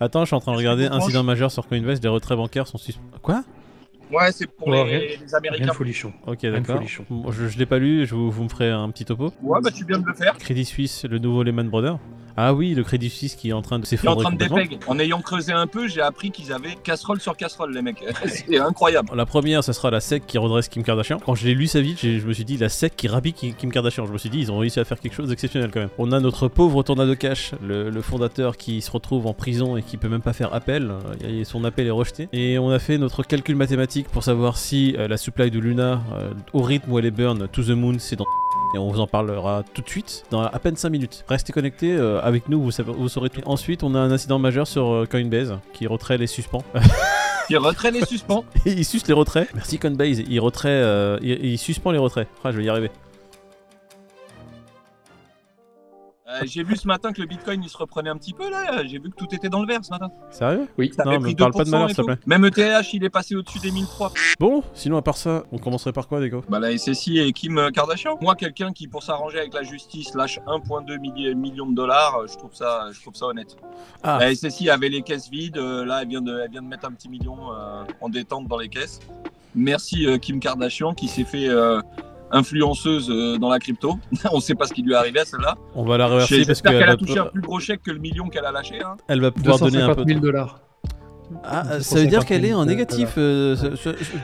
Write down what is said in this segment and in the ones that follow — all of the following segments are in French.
Attends, je suis en train de regarder incident majeur sur Coinbase, les retraits bancaires sont suspendus. Quoi Ouais, c'est pour Ouais, les, rien- les Américains. Rien de folichon. Ok, d'accord. Je, je l'ai pas lu, je vous, vous me ferez un petit topo. Ouais, bah tu viens de le faire. Crédit Suisse, le nouveau Lehman Brothers. Ah oui, le Crédit Suisse qui est en train de en s'effondrer dépeg. En ayant creusé un peu, j'ai appris qu'ils avaient casserole sur casserole, les mecs. c'est incroyable. La première, ça sera la SEC qui redresse Kim Kardashian. Quand je l'ai lu sa vie, je me suis dit la SEC qui Ki- Kim Kardashian. Je me suis dit, ils ont réussi à faire quelque chose d'exceptionnel quand même. On a notre pauvre Tornado Cash, le, le fondateur qui se retrouve en prison et qui peut même pas faire appel. Euh, et son appel est rejeté. Et on a fait notre calcul mathématique pour savoir si euh, la supply de Luna, euh, au rythme où elle est burn, to the moon, c'est dans. Et on vous en parlera tout de suite, dans à peine 5 minutes. Restez connectés euh, avec nous, vous, savez- vous saurez tout. Ensuite, on a un incident majeur sur euh, Coinbase qui retrait les suspens. Qui retrait les suspens. Il suce les retraits. Merci Coinbase, il retrait, euh, il, il suspend les retraits. Ah, je vais y arriver. J'ai vu ce matin que le bitcoin il se reprenait un petit peu là. J'ai vu que tout était dans le vert ce matin. Sérieux? Oui. Ça Non, me parle pas de 2% malheur, s'il te plaît. Même ETH il est passé au-dessus des 1003. Bon, sinon à part ça, on commencerait par quoi, Déco Bah la SSI et Kim Kardashian. Moi quelqu'un qui pour s'arranger avec la justice lâche 1,2 milli- million de dollars, euh, je trouve ça, je trouve ça honnête. Ah, La SSI avait les caisses vides, euh, là elle vient de, elle vient de mettre un petit million euh, en détente dans les caisses. Merci euh, Kim Kardashian qui s'est fait euh, influenceuse euh, dans la crypto. On sait pas ce qui lui est arrivé à celle-là. on va la remercier parce J'espère qu'elle a touché un plus gros chèque que le million qu'elle a lâché. Hein. elle va pouvoir donner un 250 peu. 000 dollars. Ah, euh, 250 ça veut dire qu'elle est en 000 négatif. euh,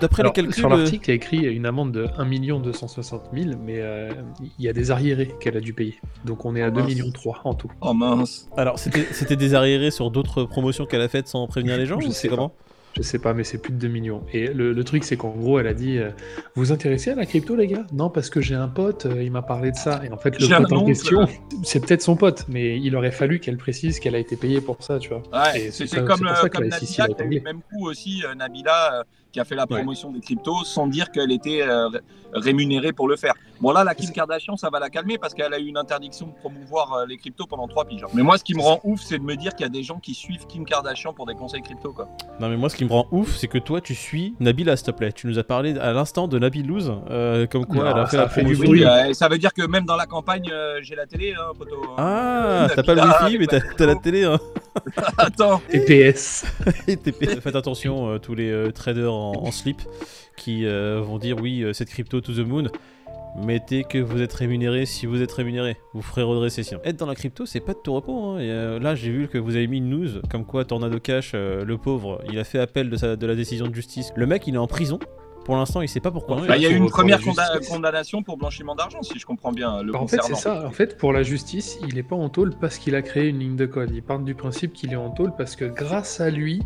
D'après les calculs. sur l'article, il y a écrit une amende de 1 260 000, mais euh, il y a des arriérés qu'elle a dû payer. Donc on est à Oh, 2 mince. millions 3 en tout. Oh mince. Alors, c'était des arriérés sur d'autres promotions qu'elle a faites sans prévenir les gens Je ou sais comment? Je sais pas, mais c'est plus de 2 millions. Et le, le truc, c'est qu'en gros, elle a dit euh, Vous vous intéressez à la crypto, les gars? Non, parce que j'ai un pote, euh, il m'a parlé de ça. Et en fait, le J'ai un pote en question, c'est peut-être son pote, mais il aurait fallu qu'elle précise qu'elle a été payée pour ça, tu vois. Ouais, c'était comme, pour euh, ça que comme la SEC Nabila a qui a eu le même coup aussi, euh, Nabila euh, qui a fait la promotion des cryptos sans dire qu'elle était euh, ré- rémunérée pour le faire. Bon là, la Kim Kardashian, ça va la calmer parce qu'elle a eu une interdiction de promouvoir euh, les cryptos pendant trois piges. hein. Mais moi, ce qui me rend ouf, c'est de me dire qu'il y a des gens qui suivent Kim Kardashian pour des conseils crypto. Quoi. Non, mais moi, ce qui me rend ouf, c'est que toi, tu suis Nabila, s'il te plaît. Tu nous as parlé à l'instant de Nabilouz, euh, comme quoi Non, elle a ça fait a la fait du bruit. Oui, euh, ça veut dire que même dans la campagne, euh, j'ai la télé, hein, poteau. Ah, t'as pas le Nabila wifi, mais t'as la télé, hein. Attends. Et PS. Et TP. Faites attention, euh, tous les euh, traders en, en slip qui euh, vont dire oui, euh, cette crypto to the moon. Mettez que vous êtes rémunéré si vous êtes rémunéré. Vous ferez redresser sinon. Être dans la crypto, c'est pas de tout repos. hein. Et, euh, là, j'ai vu que vous avez mis une news comme quoi Tornado Cash, euh, le pauvre, il a fait appel de, sa, de la décision de justice. Le mec, il est en prison. Pour l'instant, il sait pas pourquoi. Ouais, Bah, Il y a eu une première condamnation pour blanchiment d'argent, si je comprends bien. Le Bah, en fait, c'est concernant. ça. En fait, pour la justice, il n'est pas en tôle parce qu'il a créé une ligne de code. Il part du principe qu'il est en tôle parce que grâce à lui,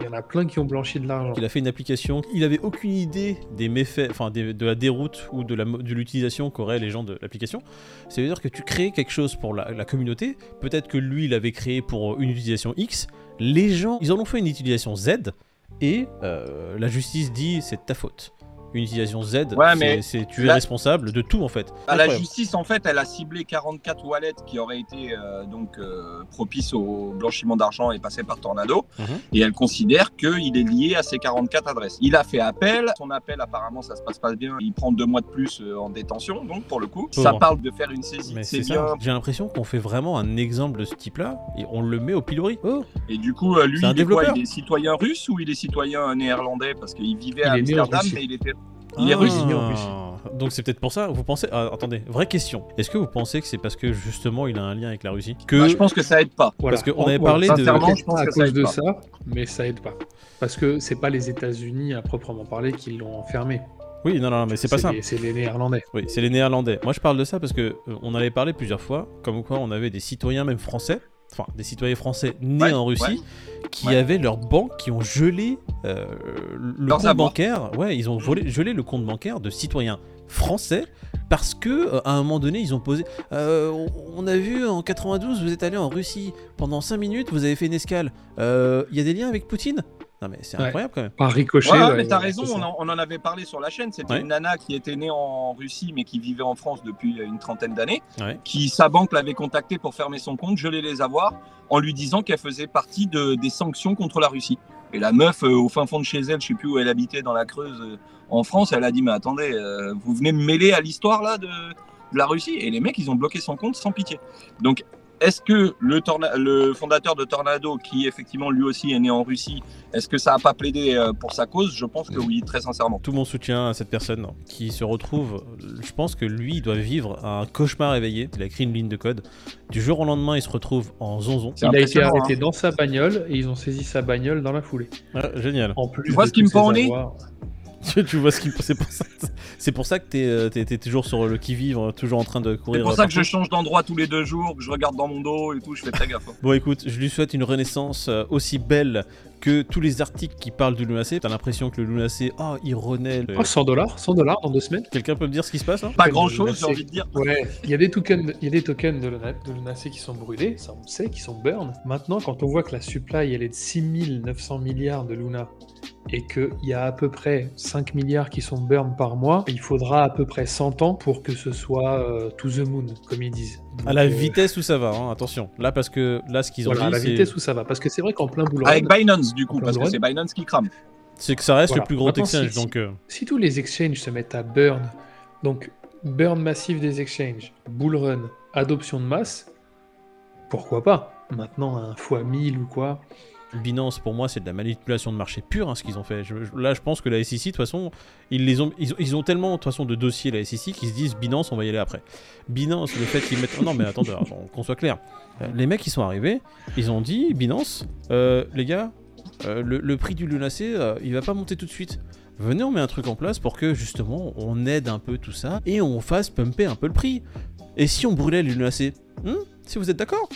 il y en a plein qui ont blanchi de l'argent. Il a fait une application. Il avait aucune idée des méfaits, enfin de la déroute ou de l'utilisation qu'auraient les gens de l'application. Ça veut dire que tu crées quelque chose pour la, communauté. Peut-être que lui, il avait créé pour une utilisation X. Les gens, ils en ont fait une utilisation Z. Et euh, la justice dit c'est ta faute. Une utilisation Z, Ouais, c'est- mais c'est tu es responsable de tout en fait. Bah, la justice, en fait, elle a ciblé 44 wallets qui auraient été euh, donc euh, propices au blanchiment d'argent et passés par Tornado. Mhm. Et elle considère qu'il est lié à ces 44 adresses. Il a fait appel. Son appel, apparemment, ça se passe pas bien. Il prend deux mois de plus euh, en détention, donc pour le coup. Ça parle de faire une saisie c'est. J'ai l'impression qu'on fait vraiment un exemple de ce type-là et on le met au pilori. Oh, Et du coup, lui, il est quoi? développeur. Il est citoyen russe ou il est citoyen néerlandais? Parce qu'il vivait Il à Amsterdam, mais il était. Il est russe. il est en Russie. Ah, Donc c'est peut-être pour ça. Vous pensez ah, Attendez, vraie question. Est-ce que vous pensez que c'est parce que justement il a un lien avec la Russie que Bah, je pense que ça aide pas. Voilà. Parce qu'on En- avait parlé de- Sincèrement, je pense à que cause aide de pas. ça, mais ça aide pas. Parce que c'est pas les États-Unis à proprement parler qui l'ont enfermé. Oui, non, non, mais c'est pas ça. C'est les Néerlandais. Oui, c'est les Néerlandais. Moi, je parle de ça parce que euh, on avait parlé plusieurs fois, comme quoi on avait des citoyens même français, enfin des citoyens français nés Ouais, en Russie, qui Ouais. avaient leurs banques qui ont gelé euh, le Leurs compte bancaire. Ouais, ils ont volé, gelé le compte bancaire de citoyens français parce que euh, à un moment donné ils ont posé. euh, on- a vu en 92, vous êtes allé en Russie pendant 5 minutes, vous avez fait une escale. Il y a des liens avec Poutine? Non mais c'est Ouais. incroyable quand même. Par ricochet. Ouais, mais t'as raison, on en, on en avait parlé sur la chaîne. C'était Ouais. une nana qui était née en Russie mais qui vivait en France depuis une trentaine d'années, Ouais. qui sa banque l'avait contactée pour fermer son compte, geler les avoirs, en lui disant qu'elle faisait partie de, des sanctions contre la Russie. Et la meuf, euh, au fin fond de chez elle, je sais plus où elle habitait dans la Creuse euh, en France, elle a dit mais attendez, euh, vous venez me mêler à l'histoire là de, de la Russie Et les mecs, ils ont bloqué son compte sans pitié. Donc est-ce que le, torna- le fondateur de Tornado, qui effectivement lui aussi est né en Russie, est-ce que ça a pas plaidé euh, pour sa cause? Je pense que oui, très sincèrement. Tout mon soutien à cette personne qui se retrouve. Je pense que lui, il doit vivre un cauchemar éveillé. Il a écrit une ligne de code. Du jour au lendemain, il se retrouve en zonzon. Il a été arrêté hein. dans sa bagnole et ils ont saisi sa bagnole dans la foulée. Ah, génial. En plus Tu vois ce qui me tous tu tu vois ce qui c'est pour ça. C'est pour ça que t'es euh, t'es- t'es toujours sur le qui vive, toujours en train de courir. C'est pour euh, ça que je change d'endroit tous les deux jours, que je regarde dans mon dos et tout, je fais très gaffe. hein. Bon, écoute, je lui souhaite une renaissance euh, aussi belle que tous les articles qui parlent du Lunacé. T'as l'impression que le Lunacé, oh, il renaît. le- Oh, 100 dollars 100 dollars dans deux semaines Quelqu'un peut me dire ce qui se passe hein? Pas grand chose, j'ai envie de dire. Ouais, il y a des tokens, il y a des tokens de Luna- de Lunacé qui sont brûlés, ça on le sait, qui sont burn. Maintenant, quand on voit que la supply elle est de 6900 milliards de Luna et qu'il y a à peu près 5 milliards qui sont burn par mois, il faudra à peu près 100 ans pour que ce soit euh, to the moon, comme ils disent. À la Donc, euh, vitesse où ça va, hein, attention. Là, parce que là, ce qu'ils ont Voilà, à dit, la c'est- vitesse où ça va. Parce que c'est vrai qu'en plein bull run, Avec Binance, du coup, parce de que c'est Binance qui crame. c'est que ça reste Voilà. le plus gros Maintenant, exchange. si- donc, euh, si tous les exchanges se mettent à burn, donc burn massif des exchanges, bull run, adoption de masse, pourquoi pas? Maintenant, un fois 1000 ou quoi Binance, pour moi, c'est de la manipulation de marché pure, hein, ce qu'ils ont fait. Là, je pense que la SEC, de toute façon, ils, les ont, ils, ont- tellement, de de dossiers, la SEC, qu'ils se disent Binance, on va y aller après. Binance, le fait qu'ils mettent. Oh non, mais attendez, qu'on soit clair. Les mecs, ils sont arrivés, ils ont dit Binance, euh, les gars, euh, le, le prix du Lunacé, euh, il va pas monter tout de suite. Venez, on met un truc en place pour que, justement, on aide un peu tout ça et on fasse pumper un peu le prix. Et si on brûlait le Lunacé Hmm? Si vous êtes d'accord?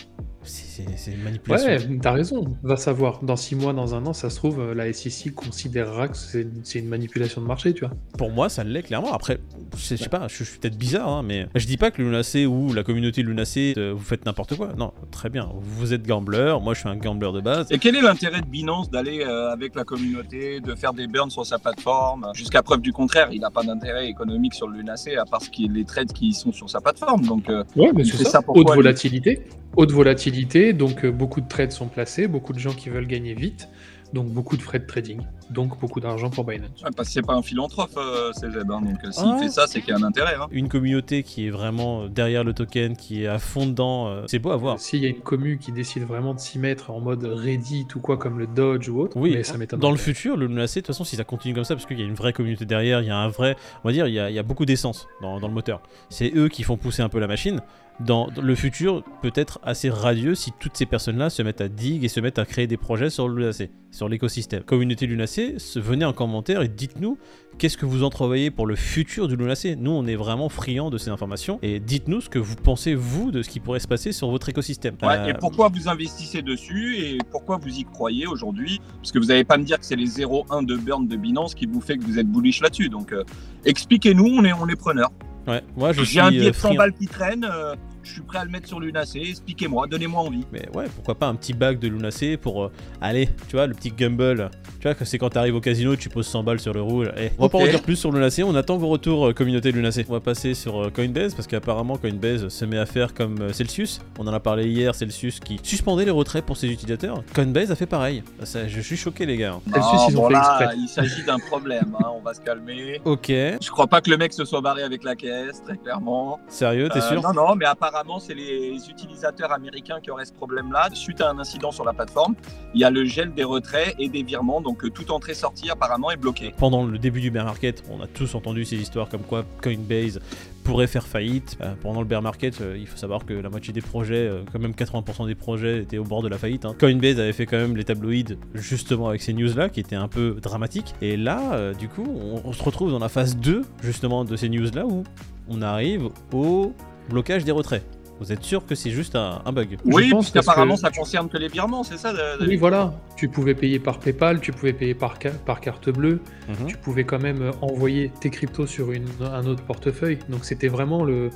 C'est une manipulation. Ouais, t'as raison. Va savoir. Dans 6 mois, dans un an, ça se trouve, euh, la SEC considérera que c'est une manipulation de marché, tu vois. Pour moi, ça l'est clairement. Après, je sais pas, je, je suis peut-être bizarre, hein, mais je dis pas que le Lunacé ou la communauté Lunacé, euh, vous faites n'importe quoi. Non, très bien. Vous êtes gambler, moi je suis un gambler de base. Et quel est l'intérêt de Binance d'aller euh, avec la communauté, de faire des burns sur sa plateforme Jusqu'à preuve du contraire, il n'a pas d'intérêt économique sur le Lunacé à part ce qui est les trades qui sont sur sa plateforme. Donc, euh, Ouais, mais c'est ça. ça Haute lui? volatilité. Haute volatilité, donc euh, beaucoup de trades sont placés, beaucoup de gens qui veulent gagner vite, donc beaucoup de frais de trading, donc beaucoup d'argent pour Binance. ouais, parce que c'est pas un philanthrope, euh, CZ. hein. donc, euh, s'il Ah. fait ça, c'est qu'il y a un intérêt. hein. Une communauté qui est vraiment derrière le token, qui est à fond dedans, euh, c'est beau à voir. S'il y a une commu qui décide vraiment de s'y mettre en mode Reddit ou quoi comme le Dodge ou autre, Oui, mais ça m'étonne. dans le futur, le Lunacé, de toute façon, si ça continue comme ça, parce qu'il y a une vraie communauté derrière, il y a un vrai. On va dire, il y a, il y a beaucoup d'essence dans, dans le moteur. C'est eux qui font pousser un peu la machine. Dans, le futur, peut-être assez radieux si toutes ces personnes-là se mettent à dig et se mettent à créer des projets sur le Lunacé, sur l'écosystème. Communauté Lunacé, se- venez en commentaire et dites-nous qu'est-ce que vous entrevoyez pour le futur du Lunacé. Nous, on est vraiment friands de ces informations et dites-nous ce que vous pensez, vous, de ce qui pourrait se passer sur votre écosystème. Ouais, Euh, Et pourquoi vous investissez dessus et pourquoi vous y croyez aujourd'hui? Parce que vous n'allez pas me dire que c'est les 0,1 de burn de Binance qui vous fait que vous êtes bullish là-dessus. Donc, euh, expliquez-nous, on est, on est preneurs. Ouais, moi, je suis J'ai un billet euh, de 100 friand. balles qui traîne, euh, je suis prêt à le mettre sur l'Unacé. Expliquez-moi, donnez-moi envie. Mais ouais, pourquoi pas un petit bac de Lunacé pour euh, aller, tu vois, le petit gamble. Tu vois que c'est quand t'arrives au casino, tu poses 100 balles sur le rouge. Eh, on va pas en dire plus sur Lunacé, on attend vos retours euh, communauté Lunacé. On va passer sur euh, Coinbase parce qu'apparemment Coinbase se met à faire comme euh, Celsius. On en a parlé hier, Celsius qui suspendait les retraits pour ses utilisateurs. Coinbase a fait pareil. Ça, je suis choqué les gars. Celsius, Non, ils ont bon, fait là, exprès. Il s'agit d'un problème, hein, on va se calmer. Ok, Je crois pas que le mec se soit barré avec la caisse, très clairement. sérieux, t'es Euh, sûr? Non, non, mais apparemment, c'est les utilisateurs américains qui auraient ce problème-là. Suite à un incident sur la plateforme, il y a le gel des retraits et des virements, donc euh, toute entrée-sortie apparemment est bloquée. Pendant le début du bear market, on a tous entendu ces histoires comme quoi Coinbase pourrait faire faillite. Euh, pendant le bear market, euh, il faut savoir que la moitié des projets, quand même 80% des projets étaient au bord de la faillite. hein. Coinbase avait fait quand même les tabloïds justement avec ces news-là qui étaient un peu dramatiques. Et là, du coup, on, on se retrouve dans la phase 2 justement de ces news-là où on arrive au blocage des retraits. Vous êtes sûr que c'est juste un, un bug Oui, parce ça que- concerne que les virements, c'est ça David Oui, voilà. Tu pouvais payer par PayPal, tu pouvais payer par, ca- par carte bleue, Mhm. tu pouvais quand même euh, envoyer tes cryptos sur une- un autre portefeuille. Donc c'était vraiment le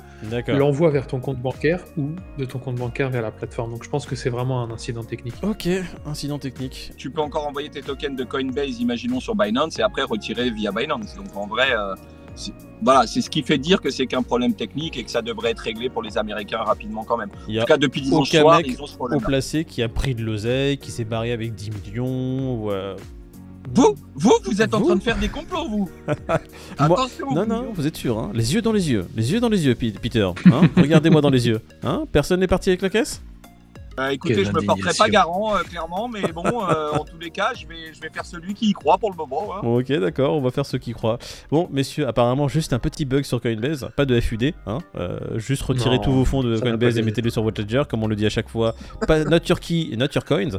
l'envoi vers ton compte bancaire ou de ton compte bancaire vers la plateforme. Donc je pense que c'est vraiment un incident technique. Ok, incident technique. Tu peux encore envoyer tes tokens de Coinbase, imaginons, sur Binance et après retirer via Binance. Donc en vrai, euh, voilà, c'est ce qui fait dire que c'est qu'un problème technique et que ça devrait être réglé pour les Américains rapidement quand même. Il y En tout cas, depuis dimanche soir, mec ils ont ce problème. placé qui a pris de l'oseille, qui s'est barré avec 10 millions. Ou, euh, Vous, vous, vous êtes en train de faire des complots, vous. Moi- Attention. Non, non, vous êtes sûr, hein Les yeux dans les yeux. Les yeux dans les yeux, Peter. Hein Regardez-moi dans les yeux. Hein Personne n'est parti avec la caisse? Euh, écoutez, Quelle je me porterai pas garant, euh, clairement, mais bon, euh, en tous les cas, je vais, je vais faire celui qui y croit pour le moment. hein. Bon, ok, d'accord, on va faire ceux qui croient. Bon, messieurs, apparemment, juste un petit bug sur Coinbase, pas de FUD, hein, euh, juste retirez Non, tous vos fonds de Coinbase et mettez-les sur votre ledger, comme on le dit à chaque fois. Pas not your key, not your coins.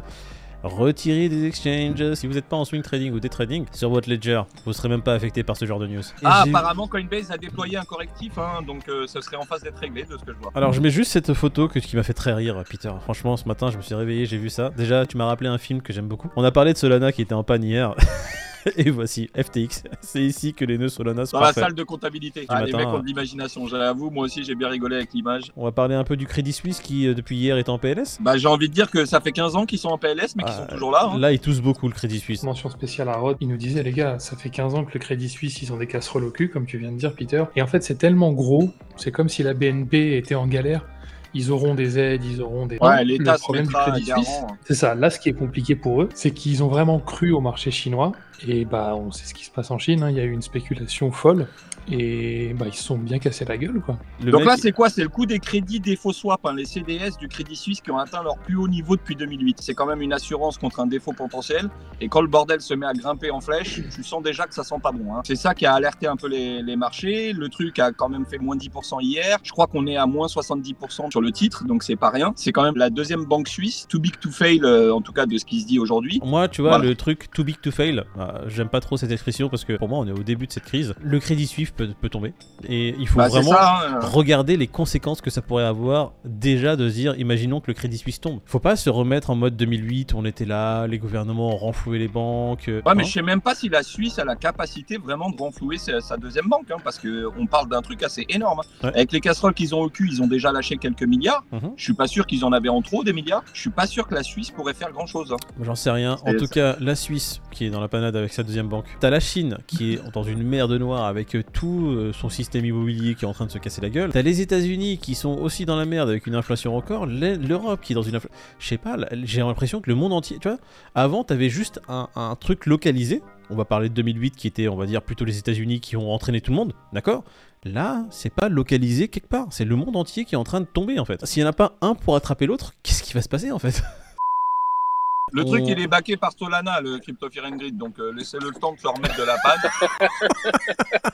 Retirez des exchanges. Si vous n'êtes pas en swing trading ou day trading sur votre ledger, vous serez même pas affecté par ce genre de news. Ah, apparemment, Coinbase a déployé un correctif, hein, donc euh, ça serait en phase d'être réglé de ce que je vois. Alors je mets juste cette photo que, qui m'a fait très rire, Peter. Franchement, ce matin, je me suis réveillé, j'ai vu ça. Déjà, tu m'as rappelé un film que j'aime beaucoup. On a parlé de Solana qui était en panne hier. Et voici FTX. C'est ici que les nœuds Solana sont Dans la salle de comptabilité. Ah, les matin, mecs ont de l'imagination, j'avoue, moi aussi j'ai bien rigolé avec l'image. On va parler un peu du Crédit Suisse qui, euh, depuis hier, est en PLS. Bah, j'ai envie de dire que ça fait 15 ans qu'ils sont en PLS, mais qu'ils Ah, sont toujours là. hein. Là, ils toussent beaucoup le Crédit Suisse. Mention spéciale à Rod, il nous disait les gars, ça fait 15 ans que le Crédit Suisse, ils ont des casseroles au cul, comme tu viens de dire, Peter. Et en fait, c'est tellement gros, c'est comme si la BNP était en galère. Ils auront des aides, ils auront des. Ouais, l'État. Suisse, c'est ça. Là, ce qui est compliqué pour eux, c'est qu'ils ont vraiment cru au marché chinois. Et bah, on sait ce qui se passe en Chine. hein. Il y a eu une spéculation folle. Et bah, ils se sont bien cassés la gueule, quoi. Le Donc mec- là, c'est quoi? C'est le coût des crédits défaut swap, hein, les CDS du Crédit Suisse qui ont atteint leur plus haut niveau depuis 2008. C'est quand même une assurance contre un défaut potentiel. Et quand le bordel se met à grimper en flèche, tu sens déjà que ça sent pas bon. hein. C'est ça qui a alerté un peu les, les marchés. Le truc a quand même fait moins 10% hier. Je crois qu'on est à moins 70% sur le titre, donc c'est pas rien. C'est quand même la deuxième banque suisse, too big to fail, euh, en tout cas de ce qui se dit aujourd'hui. Moi, tu vois, Voilà. le truc too big to fail, euh, j'aime pas trop cette expression parce que pour moi, on est au début de cette crise. Le Crédit Suisse peut, peut tomber. Et il faut Bah, vraiment ça. hein. regarder les conséquences que ça pourrait avoir déjà de se dire, imaginons que le Crédit Suisse tombe. Faut pas se remettre en mode 2008, on était là, les gouvernements ont renfloué les banques. euh, Ouais, mais hein. je sais même pas si la Suisse a la capacité vraiment de renflouer sa, sa deuxième banque, hein, parce que on parle d'un truc assez énorme. hein. Ouais. Avec les casseroles qu'ils ont au cul, ils ont déjà lâché quelques milliards. Mhm. Je suis pas sûr qu'ils en avaient en trop des milliards. Je suis pas sûr que la Suisse pourrait faire grand chose. J'en sais rien. En tout cas, la Suisse qui est dans la panade avec sa deuxième banque. T'as la Chine qui est dans une merde noire avec euh, tout euh, son système immobilier qui est en train de se casser la gueule. T'as les États-Unis qui sont aussi dans la merde avec une inflation record. L'E- L'Europe qui est dans une inflation. Je sais pas, j'ai l'impression que le monde entier. Tu vois, avant t'avais juste un, un truc localisé. On va parler de 2008 qui était, on va dire, plutôt les États-Unis qui ont entraîné tout le monde. D'accord? Là, c'est pas localisé quelque part. C'est le monde entier qui est en train de tomber en fait. S'il y en a pas un pour attraper l'autre, qu'est-ce qui va se passer en fait? Le On- truc, il est baqué par Solana, le Crypto Fear and Grid, donc euh, laissez-le le temps de se remettre de la panne.